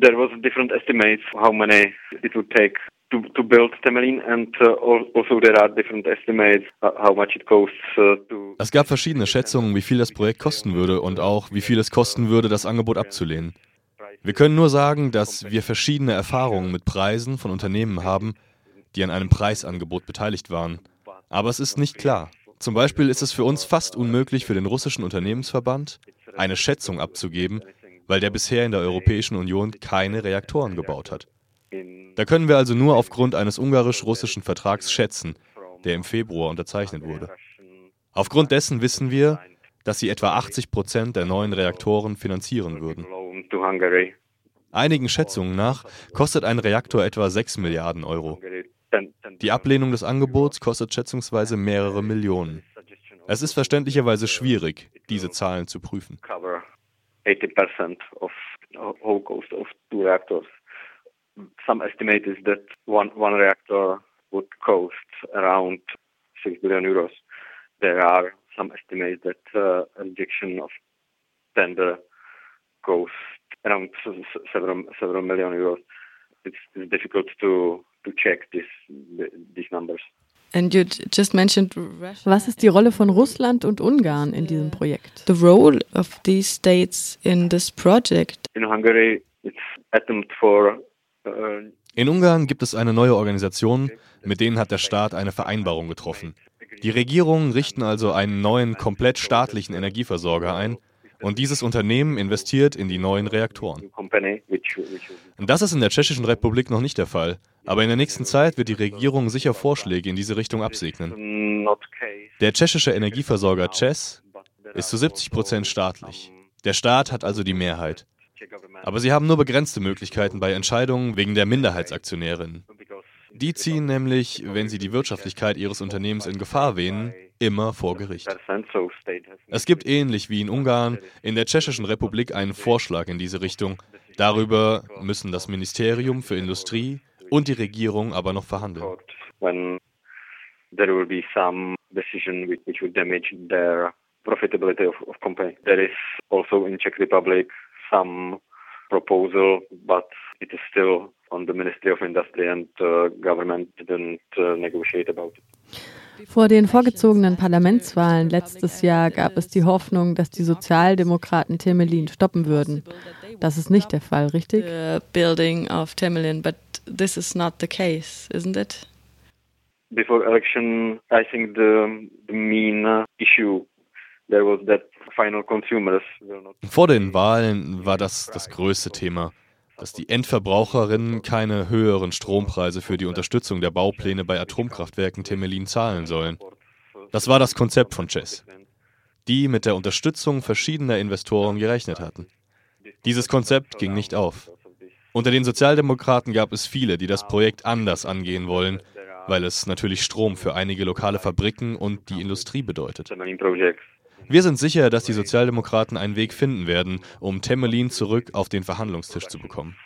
there was different estimates how many it would take to, to build Temelin and uh, also there are different estimates uh, how much it costs uh, to Es gab verschiedene Schätzungen, wie viel das Projekt kosten würde und auch wie viel es kosten würde, das Angebot abzulehnen. Wir können nur sagen, dass wir verschiedene Erfahrungen mit Preisen von Unternehmen haben, die an einem Preisangebot beteiligt waren. Aber es ist nicht klar. Zum Beispiel ist es für uns fast unmöglich, für den russischen Unternehmensverband eine Schätzung abzugeben, weil der bisher in der Europäischen Union keine Reaktoren gebaut hat. Da können wir also nur aufgrund eines ungarisch-russischen Vertrags schätzen, der im Februar unterzeichnet wurde. Aufgrund dessen wissen wir, dass sie etwa 80 Prozent der neuen Reaktoren finanzieren würden. Einigen Schätzungen nach kostet ein Reaktor etwa 6 Milliarden Euro. Die Ablehnung des Angebots kostet schätzungsweise mehrere Millionen. Es ist verständlicherweise schwierig, diese Zahlen zu prüfen. 80% of whole cost of two reactors. Some estimate is that one, one reactor would cost around 6 billion euros. There are some estimates that uh, rejection of tender cost around several, several million euros. It's, it's difficult to, to check this, these numbers. Was ist die Rolle von Russland und Ungarn in diesem Projekt? The role of these states in this project. In Hungary, it's attempt for uh, in Ungarn gibt es eine neue Organisation, mit denen hat der Staat eine Vereinbarung getroffen. Die Regierungen richten also einen neuen, komplett staatlichen Energieversorger ein, und dieses Unternehmen investiert in die neuen Reaktoren. Das ist in der Tschechischen Republik noch nicht der Fall. Aber in der nächsten Zeit wird die Regierung sicher Vorschläge in diese Richtung absegnen. Der tschechische Energieversorger CES ist zu 70 Prozent staatlich. Der Staat hat also die Mehrheit. Aber sie haben nur begrenzte Möglichkeiten bei Entscheidungen wegen der Minderheitsaktionärinnen. Die ziehen nämlich, wenn sie die Wirtschaftlichkeit ihres Unternehmens in Gefahr wähnen, immer vor Gericht. Es gibt ähnlich wie in Ungarn in der Tschechischen Republik einen Vorschlag in diese Richtung. Darüber müssen das Ministerium für Industrie und die Regierung aber noch verhandeln. There will be some decision which would damage their profitability of, of company. There is also in Czech Republic some proposal, but it is still on the Ministry of Industry and uh, government didn't uh, negotiate about it. Vor den vorgezogenen Parlamentswahlen letztes Jahr gab es die Hoffnung, dass die Sozialdemokraten Temelin stoppen würden. Das ist nicht der Fall, richtig? The building of Temelin, but this is not the case, isn't it? Before election, I think the, the main issue there was that final consumers Vor den Wahlen war das das größte Thema dass die Endverbraucherinnen keine höheren Strompreise für die Unterstützung der Baupläne bei Atomkraftwerken Temelin zahlen sollen. Das war das Konzept von Chess, die mit der Unterstützung verschiedener Investoren gerechnet hatten. Dieses Konzept ging nicht auf. Unter den Sozialdemokraten gab es viele, die das Projekt anders angehen wollen, weil es natürlich Strom für einige lokale Fabriken und die Industrie bedeutet. Wir sind sicher, dass die Sozialdemokraten einen Weg finden werden, um Temelin zurück auf den Verhandlungstisch zu bekommen.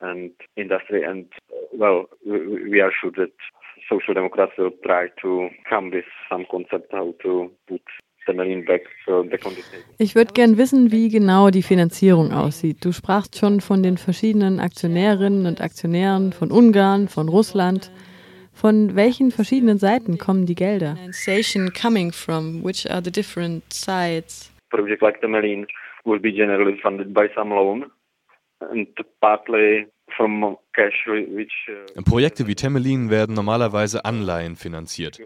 And industry and well, we are sure that social democrats will try to come with some concept how ich würde gern wissen, wie genau die Finanzierung aussieht. Du sprachst schon von den verschiedenen Aktionärinnen und Aktionären von Ungarn, von Russland. Von welchen verschiedenen Seiten kommen die Gelder? coming from? Which are the different sides? Project like Temelin will be generally funded by some loan and partly uh, Projekte wie Temelin werden normalerweise Anleihen finanziert,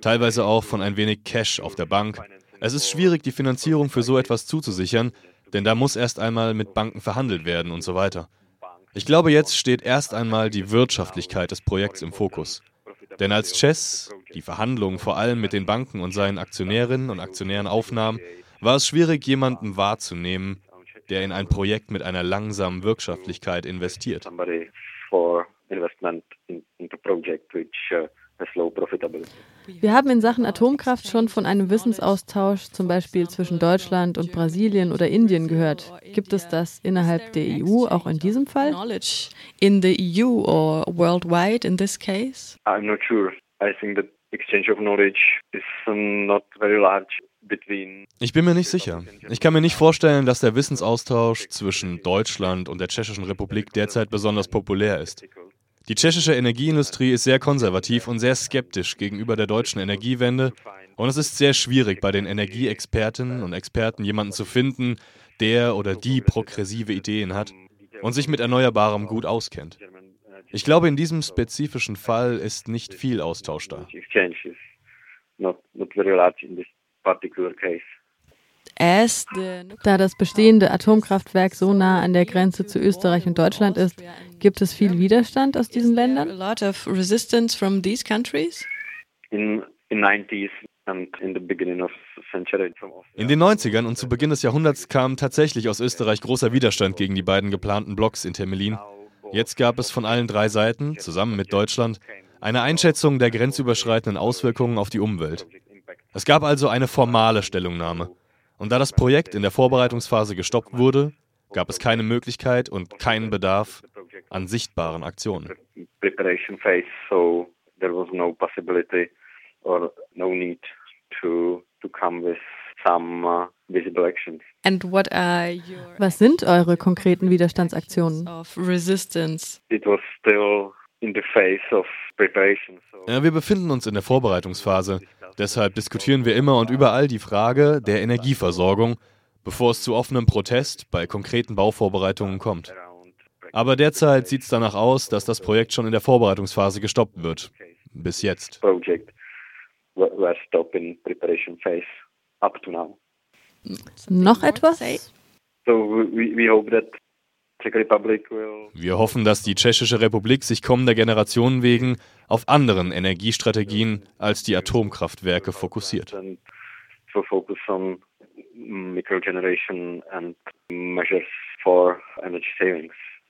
teilweise auch von ein wenig Cash auf der Bank. Es ist schwierig, die Finanzierung für so etwas zuzusichern, denn da muss erst einmal mit Banken verhandelt werden und so weiter. Ich glaube, jetzt steht erst einmal die Wirtschaftlichkeit des Projekts im Fokus. Denn als Chess die Verhandlungen vor allem mit den Banken und seinen Aktionärinnen und Aktionären aufnahm, war es schwierig, jemanden wahrzunehmen, der in ein Projekt mit einer langsamen Wirtschaftlichkeit investiert. Wir haben in Sachen Atomkraft schon von einem Wissensaustausch, zum Beispiel zwischen Deutschland und Brasilien oder Indien, gehört. Gibt es das innerhalb der EU auch in diesem Fall? In the EU or worldwide in this case? I'm not sure. I think that exchange of knowledge is not very large Ich bin mir nicht sicher. Ich kann mir nicht vorstellen, dass der Wissensaustausch zwischen Deutschland und der Tschechischen Republik derzeit besonders populär ist. Die tschechische Energieindustrie ist sehr konservativ und sehr skeptisch gegenüber der deutschen Energiewende und es ist sehr schwierig, bei den Energieexpertinnen und Experten jemanden zu finden, der oder die progressive Ideen hat und sich mit Erneuerbarem gut auskennt. Ich glaube, in diesem spezifischen Fall ist nicht viel Austausch da. Da das bestehende Atomkraftwerk so nah an der Grenze zu Österreich und Deutschland ist, gibt es viel Widerstand aus diesen Ländern? A lot of resistance from these countries? In, in 90s in den 90ern und zu Beginn des Jahrhunderts kam tatsächlich aus Österreich großer Widerstand gegen die beiden geplanten Blocks in Temelin. Jetzt gab es von allen drei Seiten, zusammen mit Deutschland, eine Einschätzung der grenzüberschreitenden Auswirkungen auf die Umwelt. Es gab also eine formale Stellungnahme. Und da das Projekt in der Vorbereitungsphase gestoppt wurde, gab es keine Möglichkeit und keinen Bedarf an sichtbaren Aktionen. Preparation phase, so there was no possibility or no need to to come with some uh, visible actions. And what are your Was sind eure konkreten Widerstandsaktionen? of resistance? It was still in the phase of preparation. So Ja, wir befinden uns in der Vorbereitungsphase. Deshalb diskutieren wir immer und überall die Frage der Energieversorgung, bevor es zu offenem Protest bei konkreten Bauvorbereitungen kommt. Aber derzeit sieht es danach aus, dass das Projekt schon in der Vorbereitungsphase gestoppt wird. Bis jetzt. Noch etwas? Wir hoffen, dass die Tschechische Republik sich kommender Generationen wegen auf anderen Energiestrategien als die Atomkraftwerke fokussiert. microgeneration and measures for energy savings.